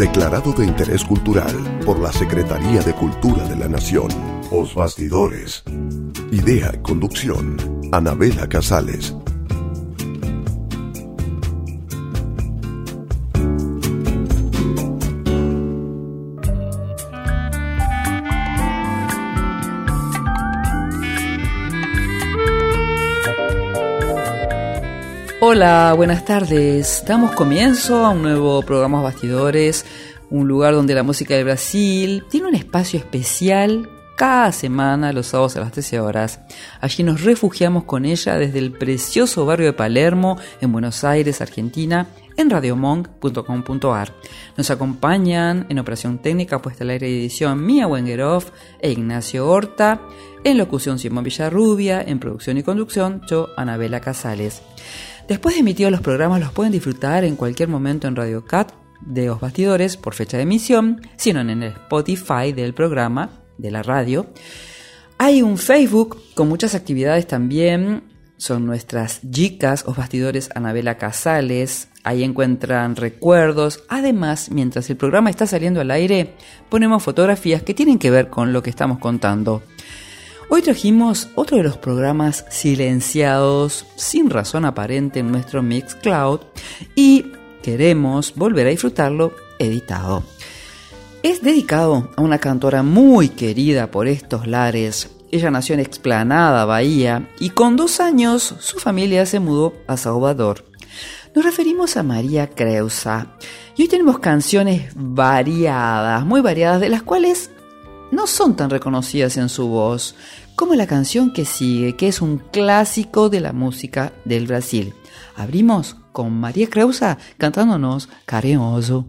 Declarado de interés cultural por la Secretaría de Cultura de la Nación. Os Bastidores. Idea conducción. Anabela Casales. Hola, buenas tardes. Damos comienzo a un nuevo programa Bastidores, un lugar donde la música de Brasil tiene un espacio especial cada semana, los sábados a las 13 horas. Allí nos refugiamos con ella desde el precioso barrio de Palermo, en Buenos Aires, Argentina, en radiomonk.com.ar. Nos acompañan en operación técnica, puesta al aire edición Mía Wengeroff e Ignacio Horta, en locución Simón Villarrubia, en producción y conducción yo, Anabela Casales. Después de emitidos los programas los pueden disfrutar en cualquier momento en Radio Cat de Los Bastidores por fecha de emisión, sino en el Spotify del programa de la radio. Hay un Facebook con muchas actividades también. Son nuestras chicas Os Bastidores Anabela Casales. Ahí encuentran recuerdos. Además, mientras el programa está saliendo al aire, ponemos fotografías que tienen que ver con lo que estamos contando. Hoy trajimos otro de los programas silenciados sin razón aparente en nuestro Mixcloud y queremos volver a disfrutarlo editado. Es dedicado a una cantora muy querida por estos lares. Ella nació en Explanada, Bahía, y con dos años su familia se mudó a Salvador. Nos referimos a María Creusa. Y hoy tenemos canciones variadas, muy variadas, de las cuales no son tan reconocidas en su voz, como la canción que sigue, que es un clásico de la música del Brasil. Abrimos con María Creusa cantándonos Carinhoso.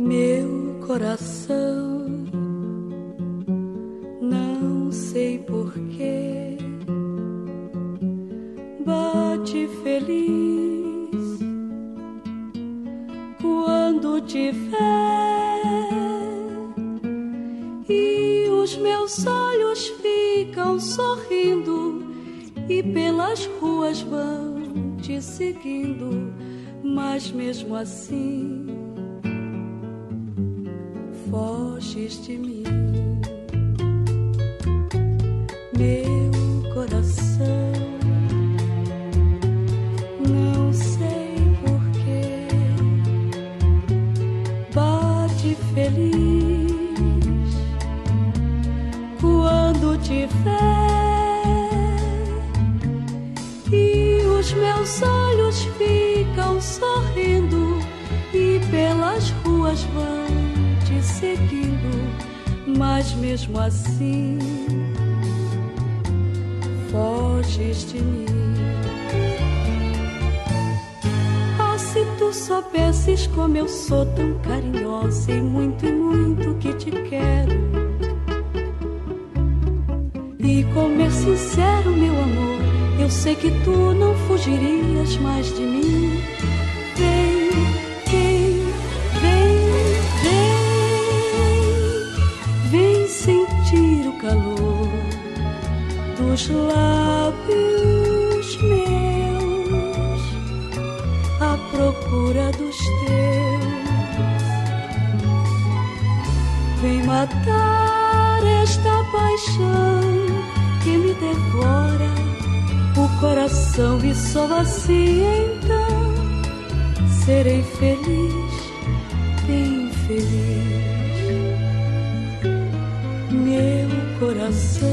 Meu coração, não sei porquê, bate feliz quando te ver e os meus olhos ficam sorrindo e pelas ruas vão te seguindo, mas mesmo assim foges de mim, meu te e os meus olhos ficam sorrindo e pelas ruas vão te seguindo, mas mesmo assim foges de mim. Oh, se tu soubesses como eu sou tão carinhosa e muito e muito que te quero. E como é sincero, meu amor, eu sei que tu não fugirias mais de mim. Vem, vem, vem, vem, vem sentir o calor dos lábios meus à procura dos teus. Vem matar esta paixão que me devora o coração e só assim então serei feliz, bem feliz. Meu coração,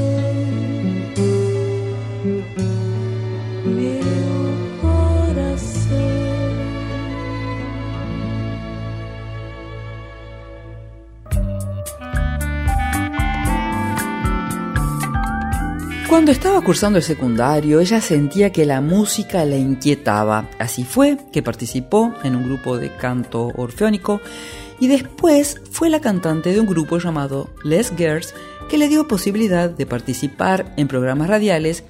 Cuando estaba cursando el secundario, ella sentía que la música la inquietaba. Así fue que participó en un grupo de canto orfeónico y después fue la cantante de un grupo llamado Les Girls que le dio posibilidad de participar en programas radiales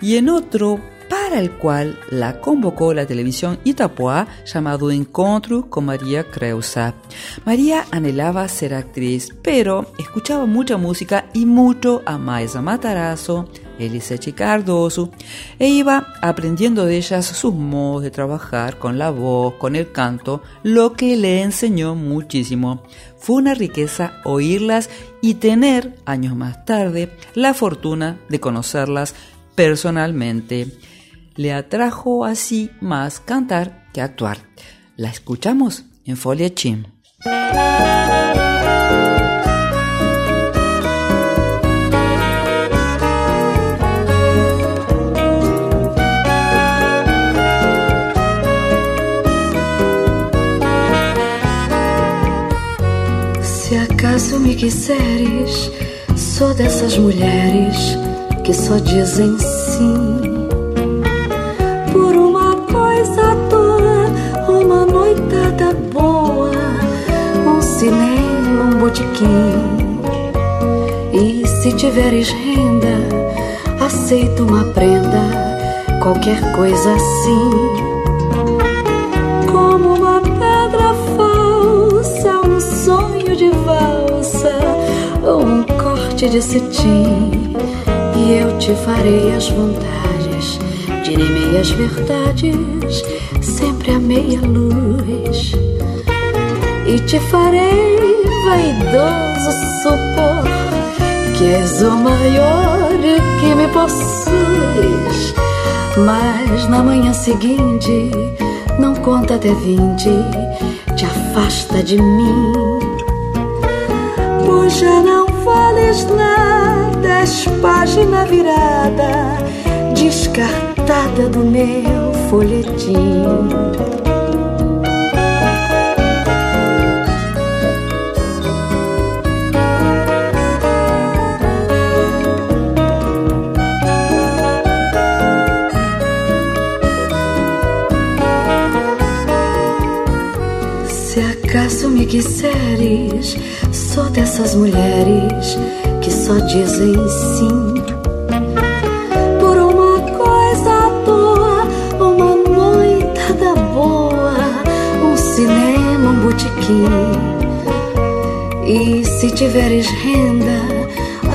y en otro para el cual la convocó la televisión Itapuá llamado Encontro con María Creusa. María anhelaba ser actriz, pero escuchaba mucha música y mucho a Maisa Matarazzo, Elisete Cardoso, e iba aprendiendo de ellas sus modos de trabajar con la voz, con el canto, lo que le enseñó muchísimo. Fue una riqueza oírlas y tener, años más tarde, la fortuna de conocerlas personalmente. Le atrajo así más cantar que actuar. La escuchamos en Folia Chim. Se me quiseres, sou dessas mulheres que só dizem sim. Por uma coisa à toa, uma noitada boa, um cinema, um botequim. E se tiveres renda, aceito uma prenda, qualquer coisa assim. De cetim. E eu te farei as vontades, direi meias verdades, sempre a meia luz. E te farei vaidoso supor que és o maior que me possuis. Mas na manhã seguinte, não conta até vinte, te afasta de mim. Pois já não vales nada, és página virada, descartada do meu folhetim. Se acaso me quiseres, sou dessas mulheres que só dizem sim. Por uma coisa à toa, uma noitada boa, um cinema, um botequim. E se tiveres renda,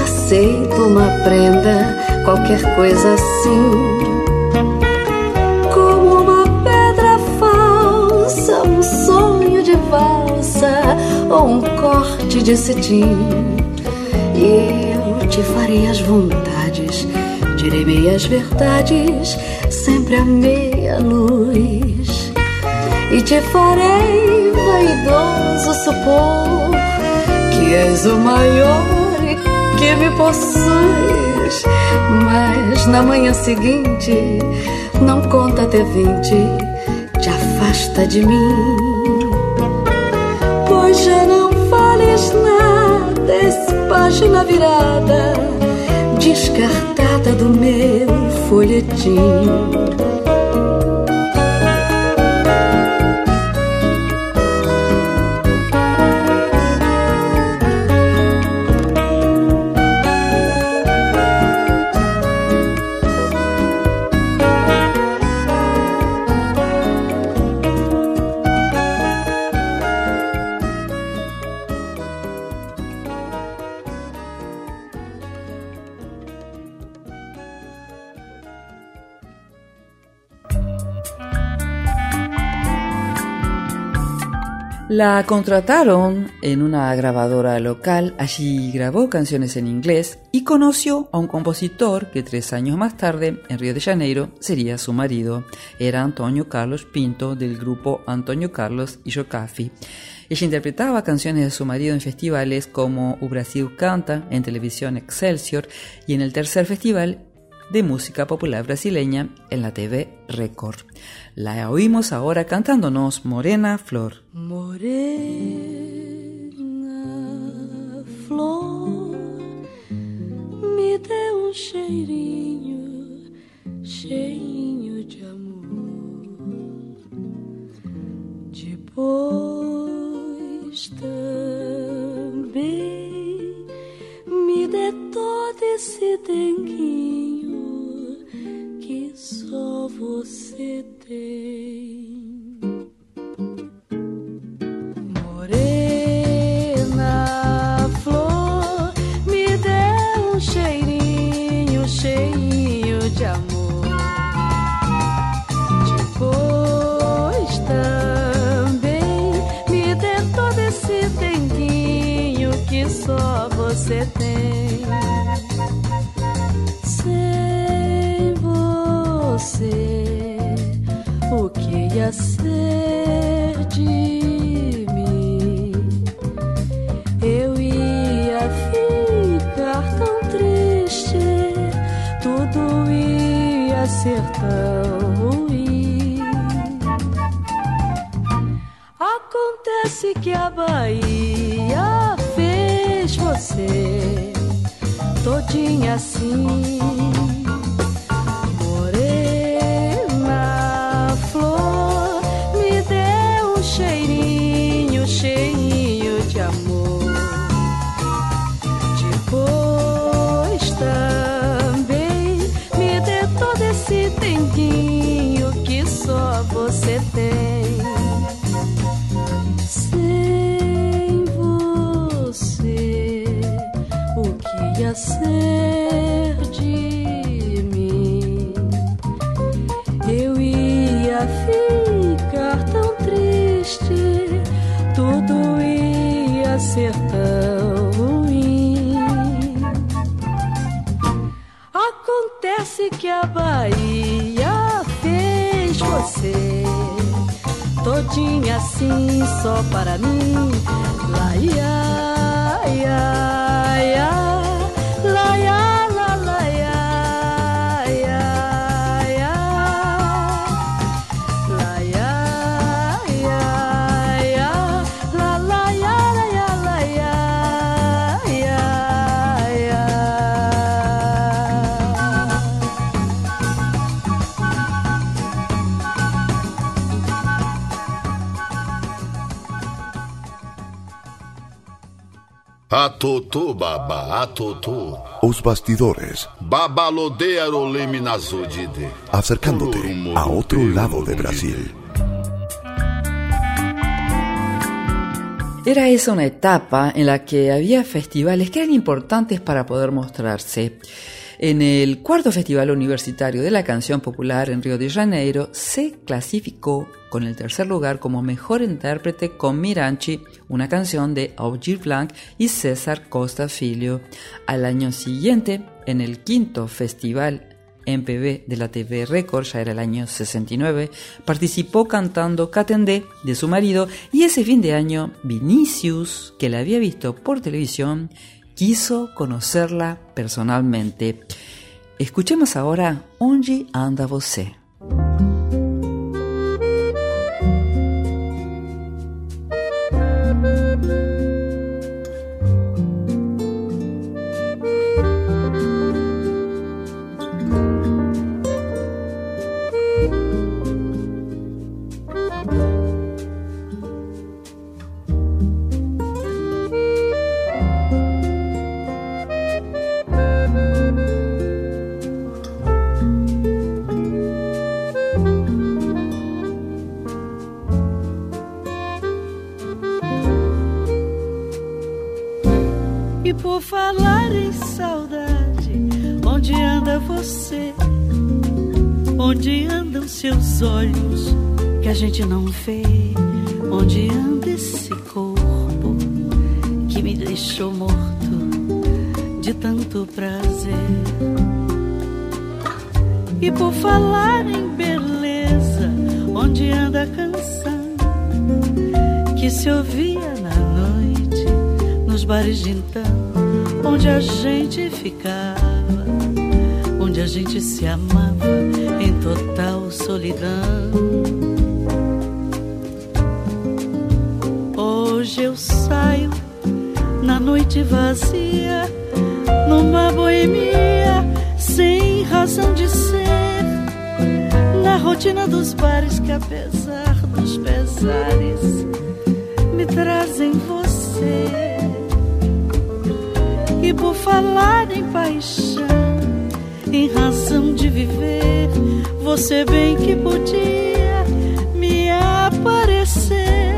aceito uma prenda, qualquer coisa assim. De cetim. E eu te farei as vontades, direi meias verdades, sempre a meia luz. E te farei vaidoso supor que és o maior que me possuis. Mas na manhã seguinte, não conta até vinte, te afasta de mim. Vales nada, página virada, descartada do meu folhetim. La contrataron en una grabadora local, allí grabó canciones en inglés y conoció a un compositor que tres años más tarde, en Río de Janeiro, sería su marido. Era Antonio Carlos Pinto del grupo Antonio Carlos y Jocafi. Ella interpretaba canciones de su marido en festivales como U Brasil Canta, en televisión Excelsior y en el tercer festival de música popular brasileña en la TV Record. La oímos ahora cantándonos Morena Flor. Morena flor, me dê um cheirinho, cheirinho de amor. Depois também me dê todo esse denguinho que só você tem. Morena flor, me dê um cheirinho, cheirinho de amor. Depois também me dê todo esse denguinho que só você tem. Ia ser de mim? Eu ia ficar tão triste, tudo ia ser tão ruim. Acontece que a Bahia fez você todinha assim. Todinha assim só para mim. Lá Atutu, baba, atutu. Os bastidores, acercándote a otro lado de Brasil. Era esa una etapa en la que había festivales que eran importantes para poder mostrarse. En el cuarto Festival Universitario de la Canción Popular en Río de Janeiro se clasificó con el tercer lugar como mejor intérprete con Miranchi, una canción de Augir Blanc y César Costa Filho. Al año siguiente, en el quinto Festival MPB de la TV Record, ya era el año 69, participó cantando Catendé de su marido y ese fin de año Vinicius, que la había visto por televisión, quiso conocerla personalmente. Escuchemos ahora Onde anda você. Por falar em saudade, onde anda você? Onde andam seus olhos que a gente não vê? Onde anda esse corpo que me deixou morto de tanto prazer? E por falar em beleza, onde anda a canção que se ouvia na noite nos bares de então, onde a gente ficava, onde a gente se amava em total solidão. Hoje eu saio na noite vazia, numa boemia razão de ser na rotina dos bares que, apesar dos pesares, me trazem você. E por falar em paixão, em razão de viver, você bem que podia me aparecer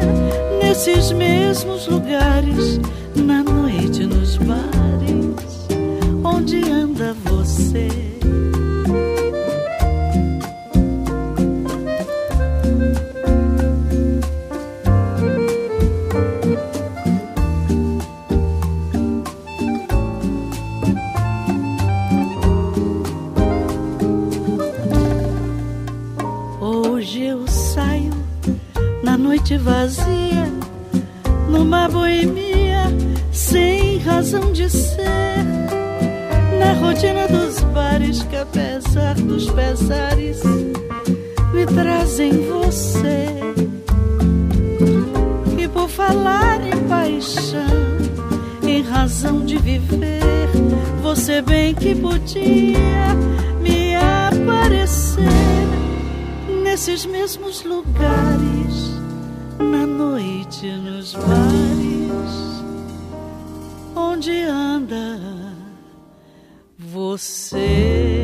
nesses mesmos lugares, na noite nos bares, onde anda. Você bem que podia me aparecer nesses mesmos lugares, na noite, nos bares, onde anda você.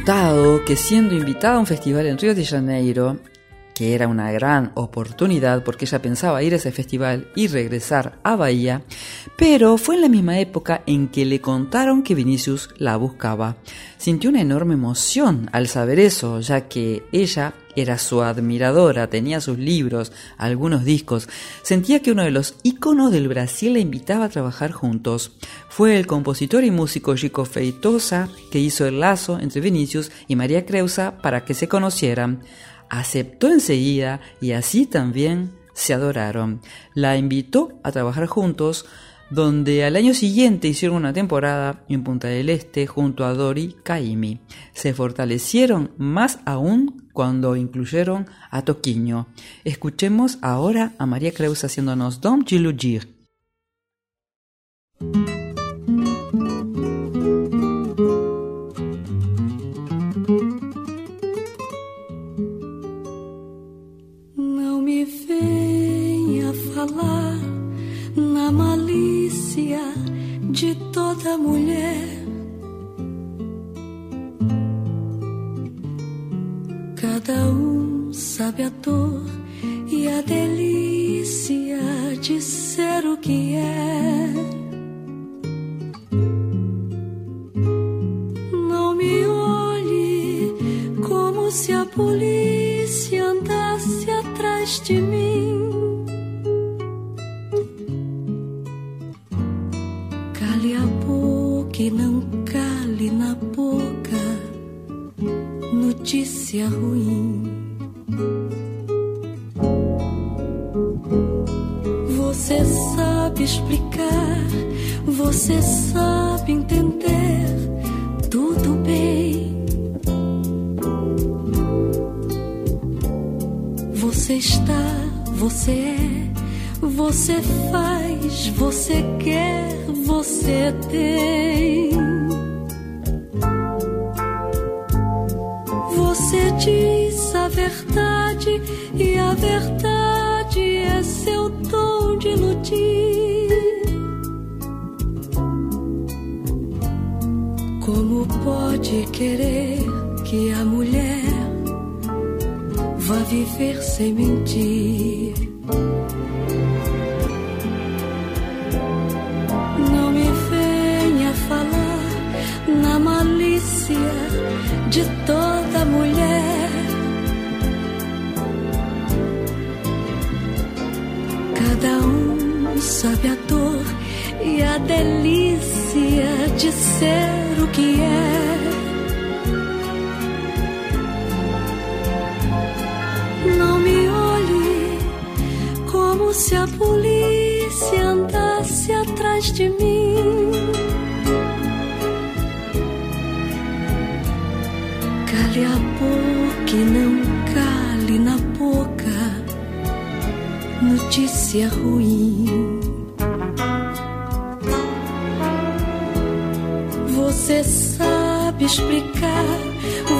Contado que siendo invitada a un festival en Río de Janeiro, que era una gran oportunidad porque ella pensaba ir a ese festival y regresar a Bahía, pero fue en la misma época en que le contaron que Vinicius la buscaba. Sintió una enorme emoción al saber eso, ya que ella era su admiradora, tenía sus libros, algunos discos, sentía que uno de los íconos del Brasil la invitaba a trabajar juntos. Fue el compositor y músico Chico Feitosa que hizo el lazo entre Vinicius y María Creusa para que se conocieran aceptó enseguida y así también se adoraron. La invitó a trabajar juntos, donde al año siguiente hicieron una temporada en Punta del Este junto a Dori Caimi. Se fortalecieron más aún cuando incluyeron a Toquiño. Escuchemos ahora a María Creus haciéndonos Dom Gilugir. Não me venha falar na malícia de toda mulher. Cada um sabe a dor e a delícia de ser o que é. Você sabe entender tudo bem. Você está, você é, você faz, você quer, você tem. De ser o que é. Não me olhe como se a polícia andasse atrás de mim. Cale a boca e não cale na boca notícia ruim. Explicar,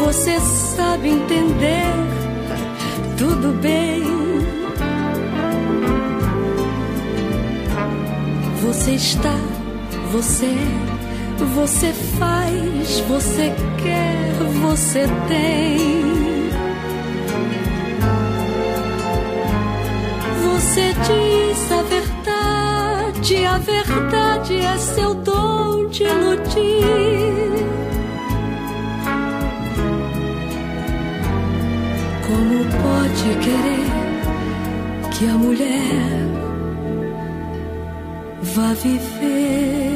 você sabe entender, tudo bem. Você está, você é, você faz, você quer, você tem. Você diz a verdade, a verdade é seu dom de iludir. Pode querer que a mulher vá viver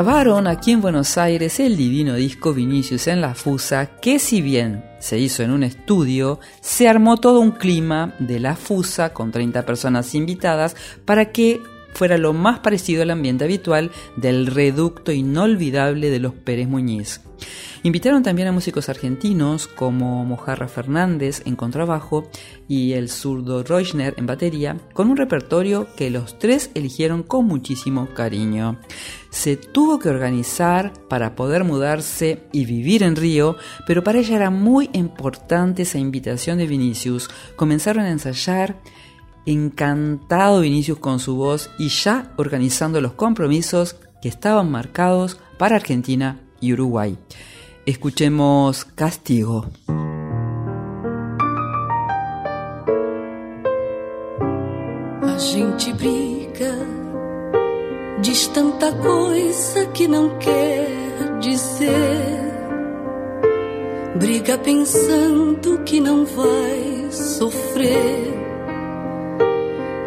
Grabaron aquí en Buenos Aires el divino disco Vinicius en la Fusa, que si bien se hizo en un estudio, se armó todo un clima de la Fusa con 30 personas invitadas para que fuera lo más parecido al ambiente habitual del reducto inolvidable de los Pérez Muñiz. Invitaron también a músicos argentinos como Mojarra Fernández en contrabajo y el zurdo Reuschner en batería, con un repertorio que los tres eligieron con muchísimo cariño. Se tuvo que organizar para poder mudarse y vivir en Río, pero para ella era muy importante esa invitación de Vinicius. Comenzaron a ensayar encantado Vinicius con su voz y ya organizando los compromisos que estaban marcados para Argentina y Uruguay. Escuchemos Castigo. A gente briga, diz tanta coisa que não quer dizer. Briga pensando que não vai sofrer,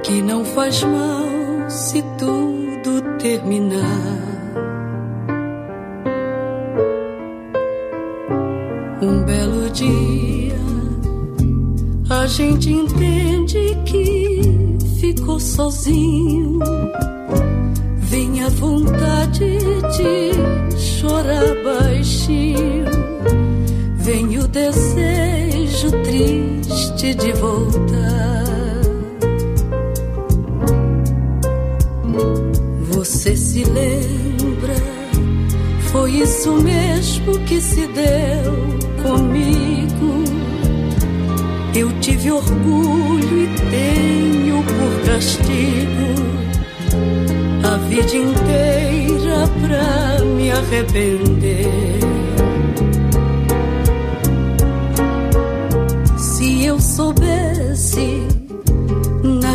que não faz mal se tudo terminar. Um belo dia a gente entende que ficou sozinho. Vem a vontade de chorar baixinho. Vem o desejo triste de voltar. Você se lembra? Foi isso mesmo que se deu comigo. Eu tive orgulho e tenho por castigo a vida inteira pra me arrepender.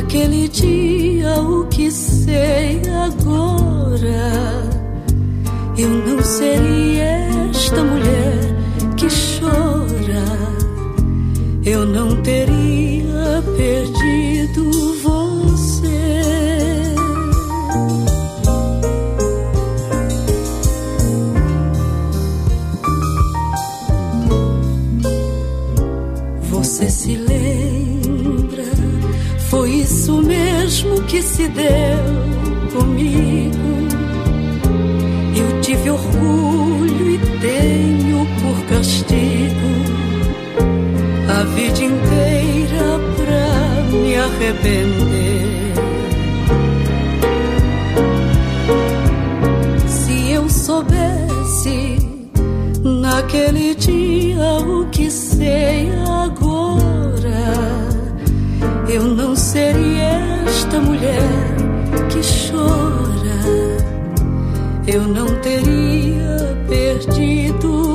Naquele dia o que sei agora, eu não seria esta mulher que chora. Eu não teria perdido se deu comigo. Eu tive orgulho e tenho por castigo a vida inteira pra me arrepender. Se eu soubesse naquele dia o que sei agora, eu não seria esta mulher que chora. Eu não teria perdido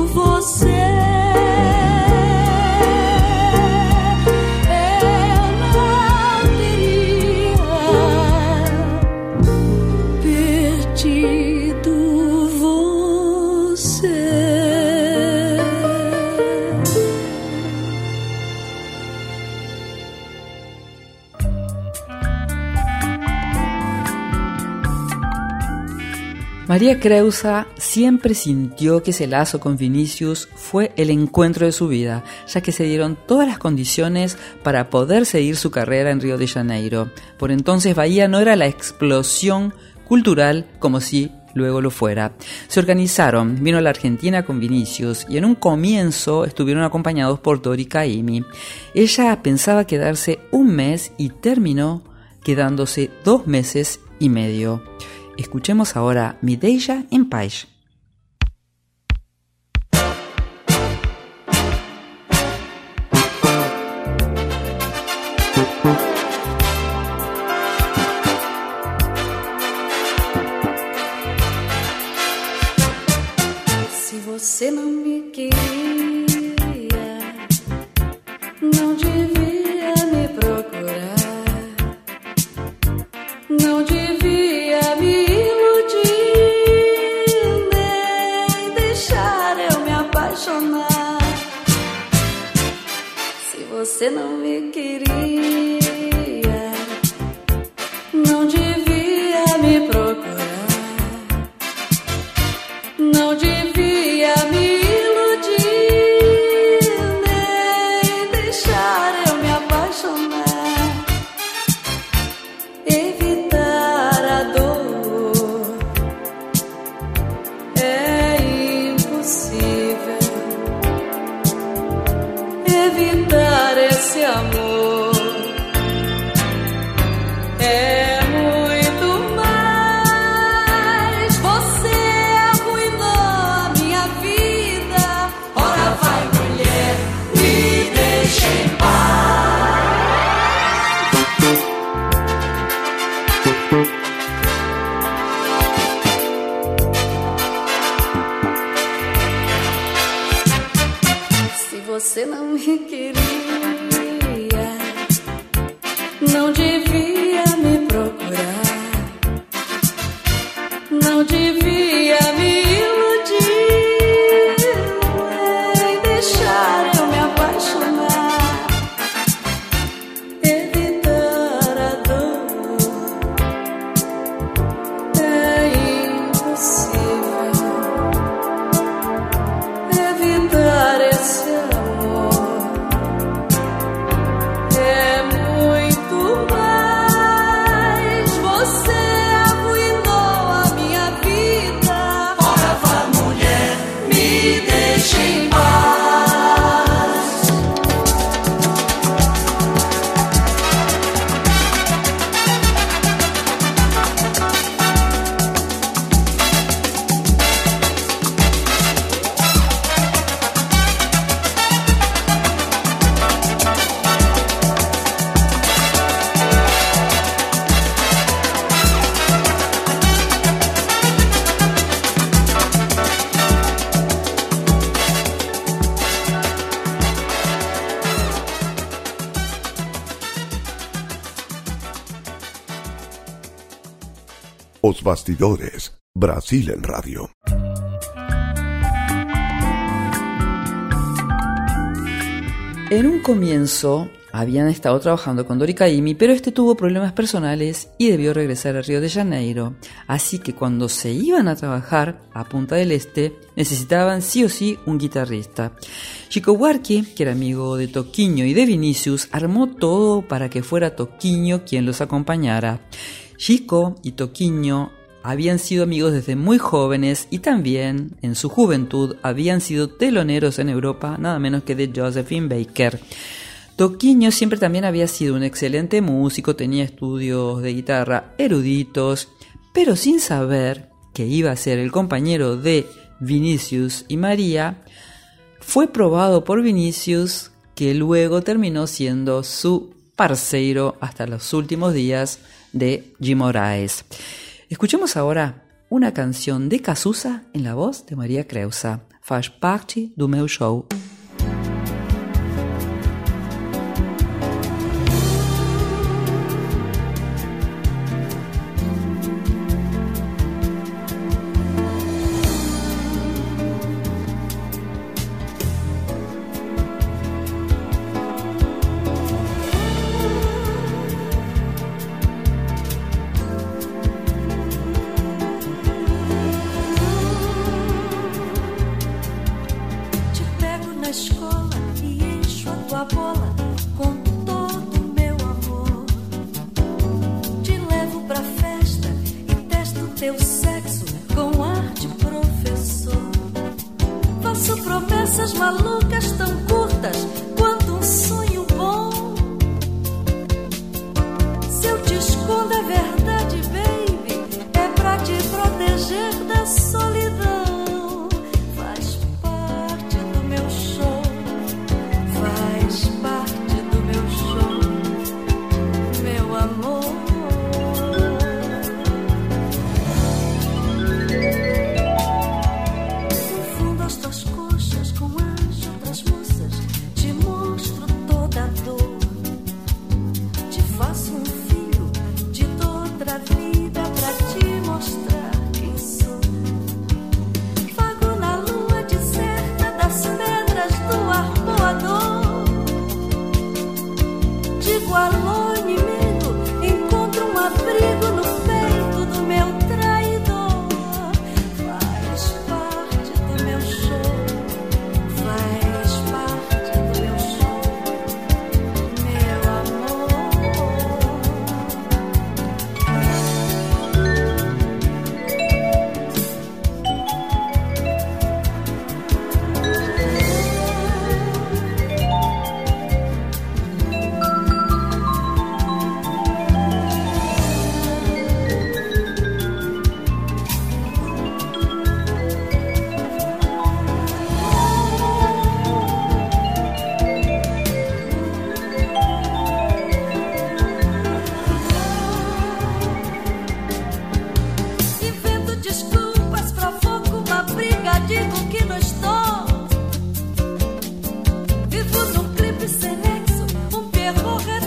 María Creusa siempre sintió que ese lazo con Vinicius fue el encuentro de su vida, ya que se dieron todas las condiciones para poder seguir su carrera en Río de Janeiro. Por entonces Bahía no era la explosión cultural como si luego lo fuera. Se organizaron, vino a la Argentina con Vinicius y en un comienzo estuvieron acompañados por Dori Caimi. Ella pensaba quedarse un mes y terminó quedándose dos meses y medio. Escuchemos ahora Mi Deja em Paz. Se você não Brasil en radio. En un comienzo habían estado trabajando con Dori Caymmi, pero este tuvo problemas personales y debió regresar a Río de Janeiro. Así que cuando se iban a trabajar a Punta del Este, necesitaban sí o sí un guitarrista. Chico Huarque, que era amigo de Toquiño y de Vinicius, armó todo para que fuera Toquiño quien los acompañara. Chico y Toquiño habían sido amigos desde muy jóvenes y también en su juventud habían sido teloneros en Europa, nada menos que de Josephine Baker. Toquiño siempre también había sido un excelente músico, tenía estudios de guitarra eruditos, pero sin saber que iba a ser el compañero de Vinicius y María, fue probado por Vinicius que luego terminó siendo su parceiro hasta los últimos días de Jim Moraes. Escuchemos ahora una canción de Cazuza en la voz de María Creusa. Faz parte do meu show.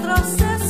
trouxesse.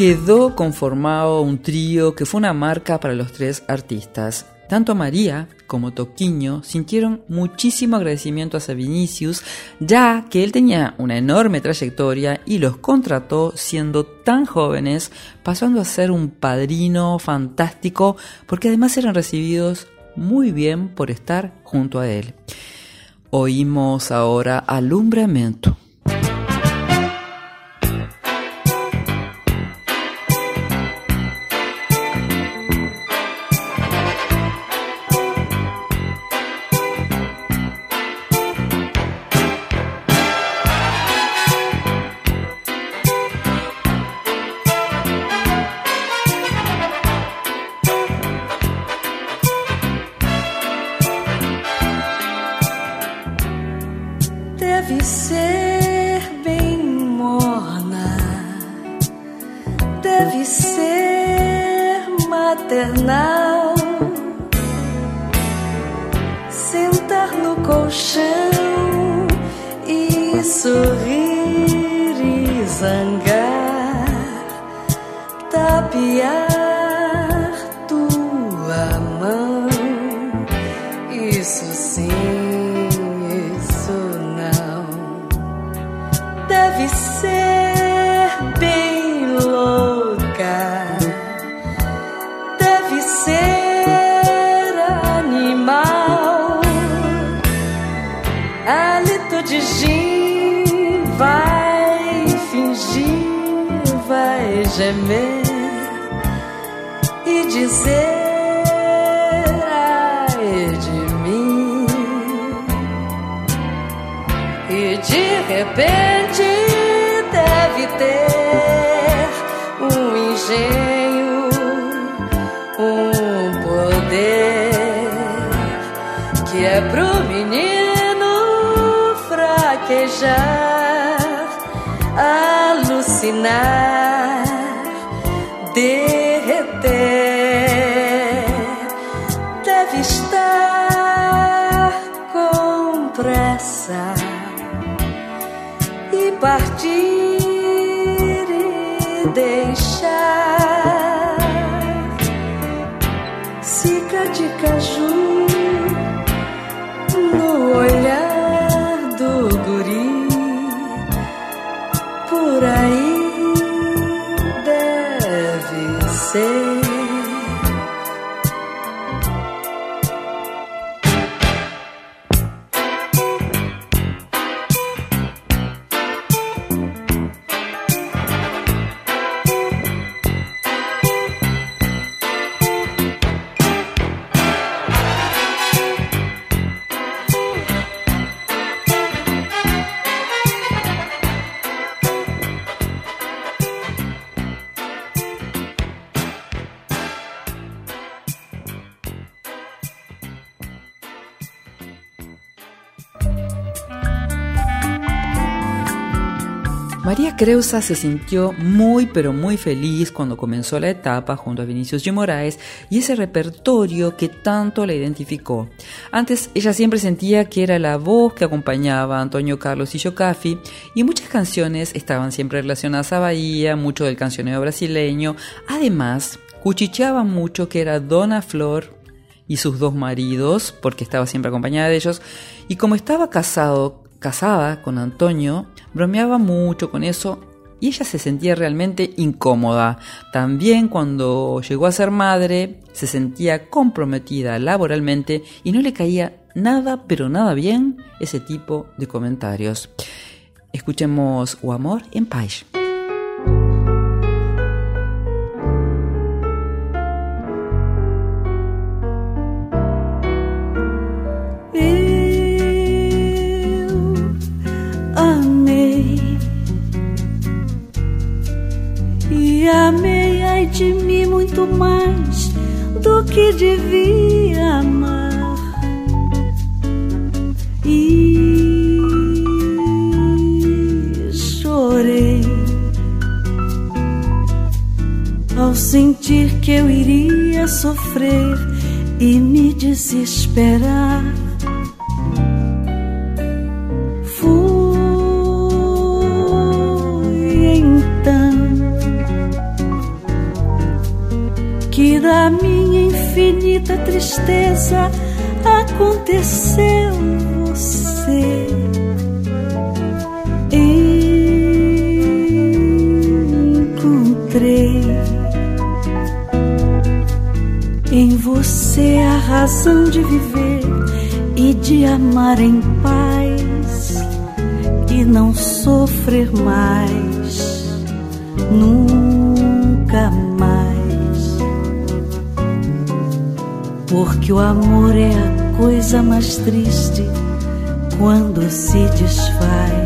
quedó conformado un trío que fue una marca para los tres artistas. Tanto María como Toquiño sintieron muchísimo agradecimiento hacia Vinicius, ya que él tenía una enorme trayectoria y los contrató siendo tan jóvenes, pasando a ser un padrino fantástico, porque además eran recibidos muy bien por estar junto a él. Oímos ahora Alumbramiento. Alucinar, derreter. Deve estar com pressa e partir e deixar Creusa se sintió muy pero muy feliz cuando comenzó la etapa junto a Vinicius G. Moraes y ese repertorio que tanto la identificó. Antes ella siempre sentía que era la voz que acompañaba a Antonio Carlos y Yocafi y muchas canciones estaban siempre relacionadas a Bahía, mucho del cancionero brasileño. Además, cuchicheaba mucho que era Dona Flor y sus dos maridos, porque estaba siempre acompañada de ellos, y como estaba casado, casada con Antonio, bromeaba mucho con eso y ella se sentía realmente incómoda. También cuando llegó a ser madre, se sentía comprometida laboralmente y no le caía nada, pero nada bien ese tipo de comentarios. Escuchemos O Amor en Paz. Muito mais do que devia amar. E chorei ao sentir que eu iria sofrer e me desesperar da minha infinita tristeza aconteceu você. Encontrei em você a razão de viver e de amar em paz e não sofrer mais, nunca Porque o amor é a coisa mais triste quando se desfaz.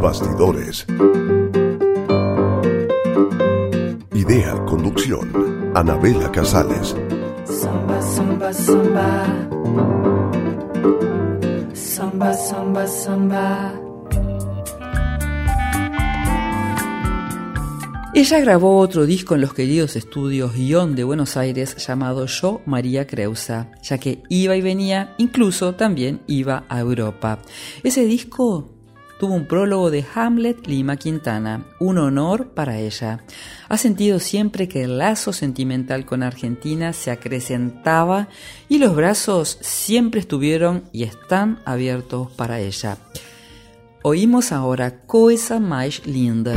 Bastidores. Idea, conducción, Anabela Casales. Samba, samba, samba. Samba, samba, samba. Ella grabó otro disco en los queridos estudios Guión de Buenos Aires llamado Yo María Creusa, ya que iba y venía, incluso también iba a Europa. Ese disco tuvo un prólogo de Hamlet Lima Quintana, un honor para ella. Ha sentido siempre que el lazo sentimental con Argentina se acrecentaba y los brazos siempre estuvieron y están abiertos para ella. Oímos ahora Coisa Mais Linda.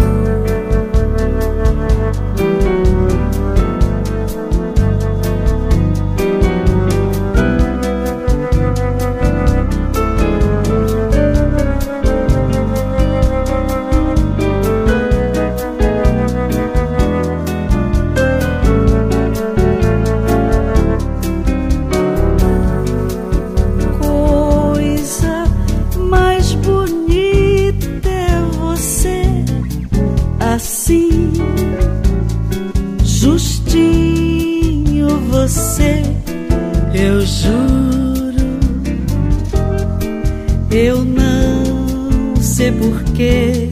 Porquê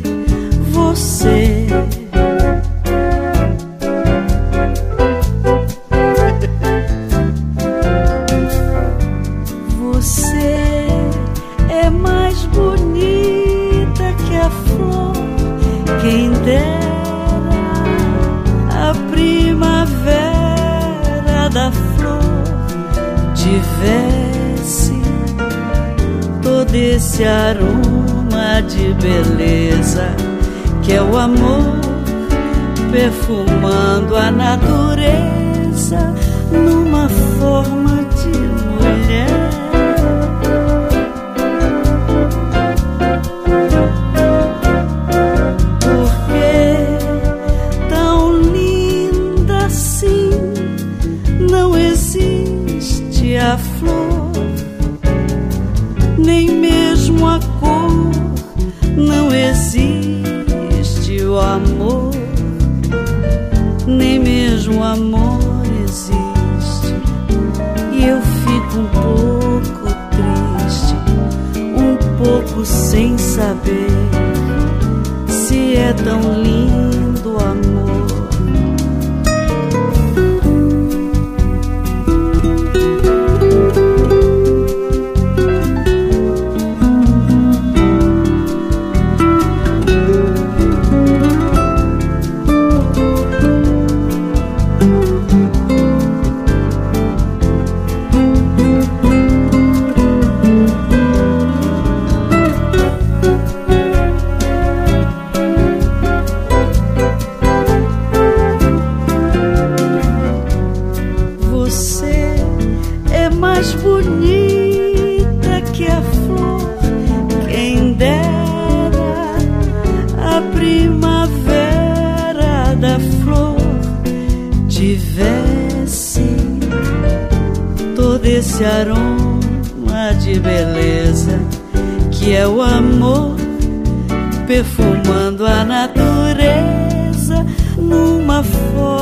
você. Você é mais bonita que a flor, quem dera a primavera da flor tivesse todo esse aroma de beleza que é o amor perfumando a natureza numa forma de mulher. O amor existe. E eu fico um pouco triste, um pouco sem saber se é tão lindo esse aroma de beleza que é o amor perfumando a natureza numa forma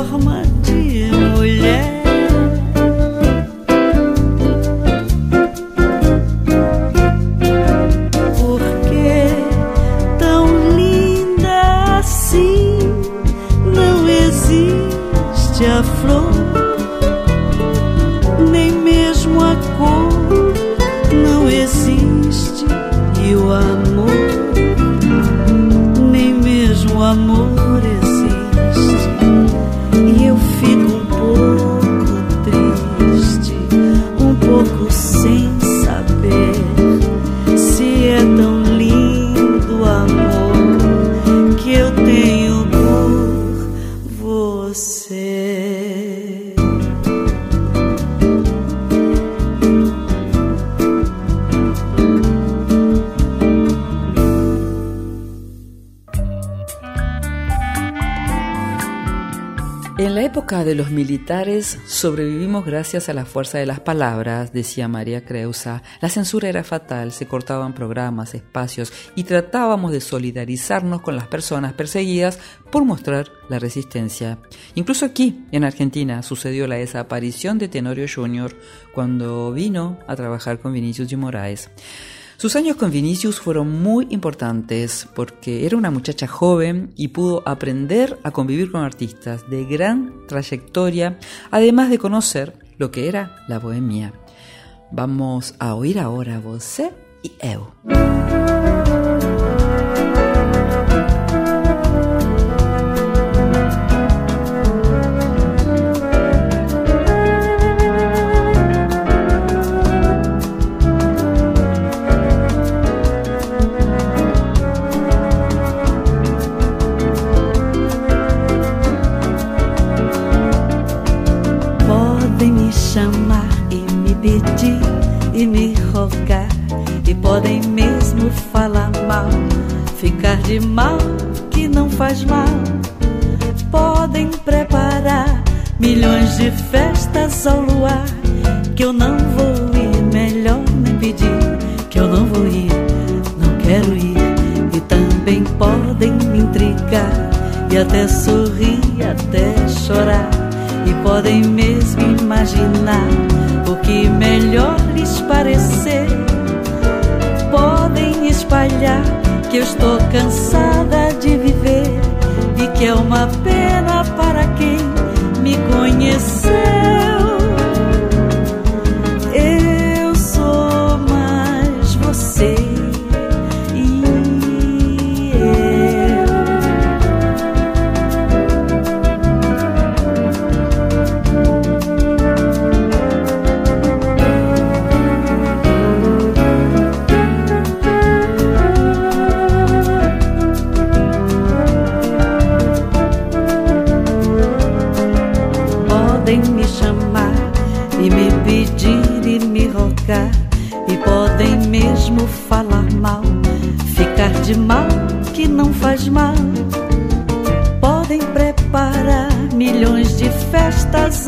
de los militares sobrevivimos gracias a la fuerza de las palabras, decía María Creusa. La censura era fatal, se cortaban programas, espacios y tratábamos de solidarizarnos con las personas perseguidas por mostrar la resistencia. Incluso aquí, en Argentina, sucedió la desaparición de Tenorio Jr. cuando vino a trabajar con Vinicius de Moraes. Sus años con Vinicius fueron muy importantes porque era una muchacha joven y pudo aprender a convivir con artistas de gran trayectoria, además de conocer lo que era la bohemia. Vamos a oír ahora Você y Eu. Ficar de mal que não faz mal. Podem preparar milhões de festas ao luar que eu não vou ir, melhor nem pedir que eu não vou ir, não quero ir e também podem me intrigar e até sorrir, até chorar e podem mesmo imaginar o que melhor lhes parecer. Podem espalhar que eu estou cansada de viver e que é uma pena para quem me conheceu. Eu sou mais você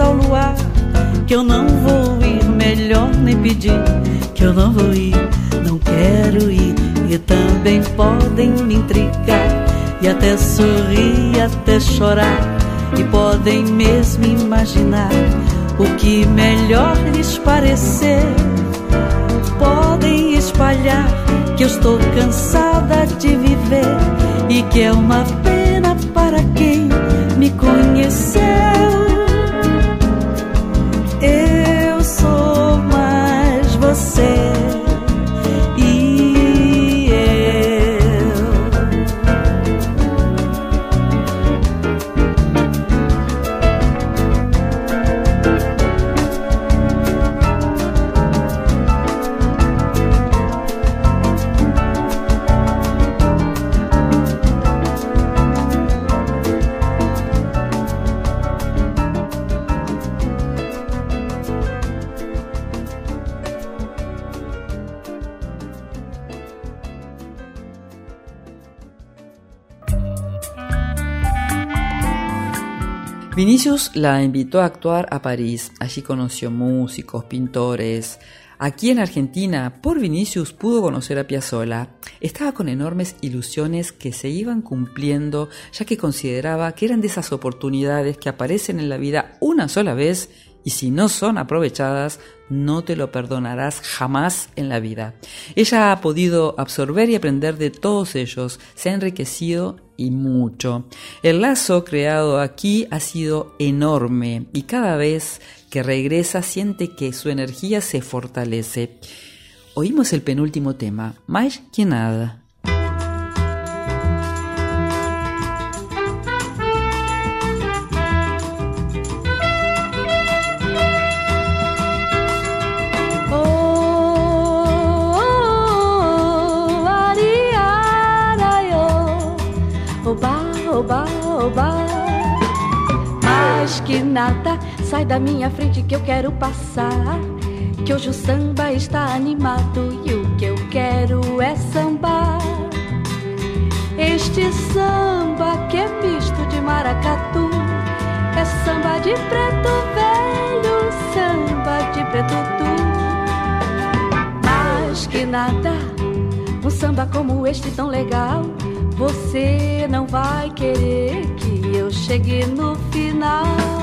ao luar que eu não vou ir, melhor nem pedir que eu não vou ir, não quero ir e também podem me intrigar e até sorrir, até chorar e podem mesmo imaginar o que melhor lhes parecer. Podem espalhar que eu estou cansada de viver e que é uma pena para quem me conheceu. Vinicius la invitó a actuar a París. Allí conoció músicos, pintores. Aquí en Argentina, por Vinicius pudo conocer a Piazzolla. Estaba con enormes ilusiones que se iban cumpliendo, ya que consideraba que eran de esas oportunidades que aparecen en la vida una sola vez y si no son aprovechadas, no te lo perdonarás jamás en la vida. Ella ha podido absorber y aprender de todos ellos, se ha enriquecido y mucho. El lazo creado aquí ha sido enorme y cada vez que regresa siente que su energía se fortalece. oímos el penúltimo tema, más que nada. Que nada, sai da minha frente que eu quero passar. Que hoje o samba está animado e o que eu quero é sambar. Este samba que é misto de maracatu é samba de preto velho, samba de preto tu. Mas que nada, um samba como este tão legal você não vai querer que eu chegue no final.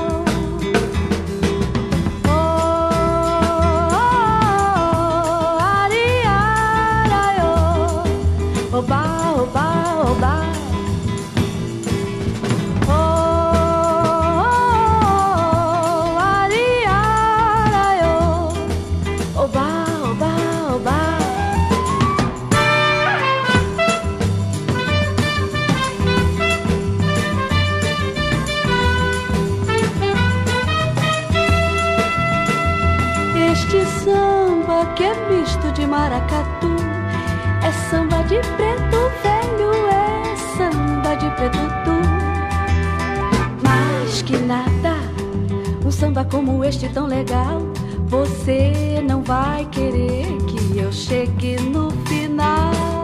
Maracatu. É samba de preto velho, é samba de preto tu. Mais que nada, um samba como este tão legal. Você não vai querer que eu chegue no final.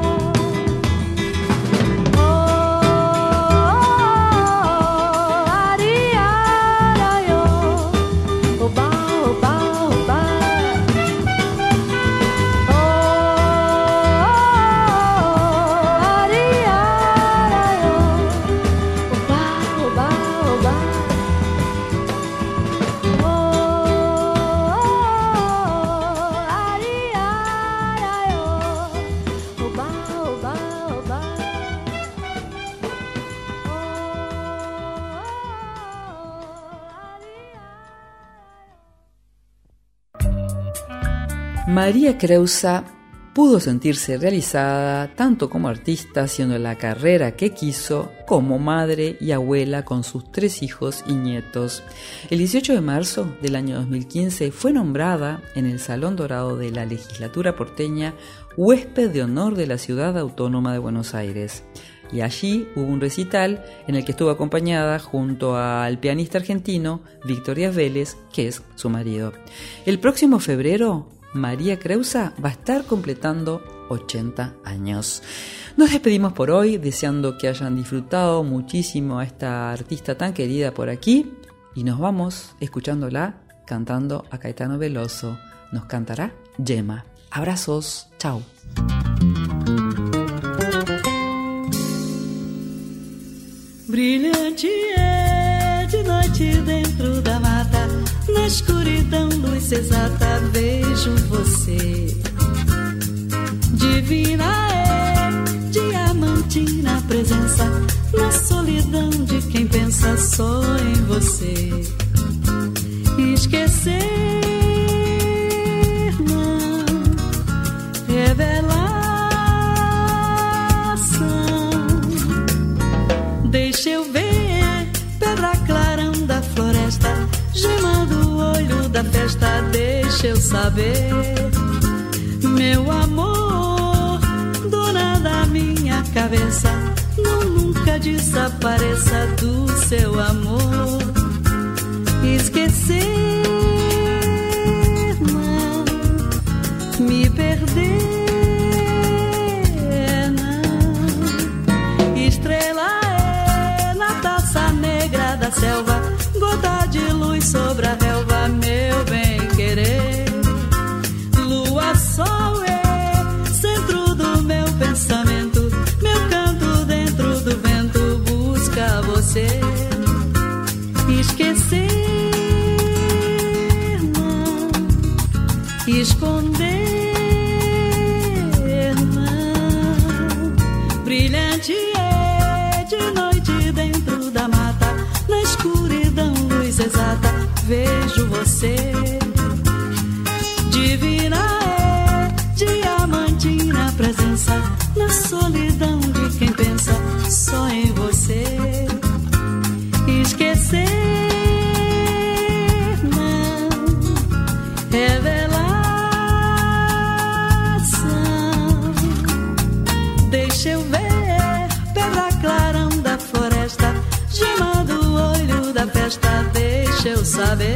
María Creusa pudo sentirse realizada tanto como artista haciendo la carrera que quiso, como madre y abuela con sus tres hijos y nietos. El 18 de marzo del año 2015 fue nombrada en el Salón Dorado de la Legislatura porteña huésped de honor de la Ciudad Autónoma de Buenos Aires. Y allí hubo un recital en el que estuvo acompañada junto al pianista argentino Victoria Vélez, que es su marido. El próximo febrero María Creusa va a estar completando 80 años. Nos despedimos por hoy, deseando que hayan disfrutado muchísimo a esta artista tan querida por aquí y nos vamos escuchándola cantando a Caetano Veloso. Nos cantará Yema. Abrazos, chao. de Na escuridão, luz exata, vejo você. Divina é, diamantina presença. Na solidão de quem pensa só em você. Esquecer, festa, deixa eu saber. Meu amor, dona da minha cabeça, não nunca desapareça do seu amor. Esquecer, não, me perder, não. Estrela é na taça negra da selva, gota de luz sobre a relva vejo você. Divina é, diamantina presença na solidão de quem pensa só em você. Esquecer não revelação. Deixa eu ver pela clarão da floresta, gema do olho da festa. Deixa eu saber,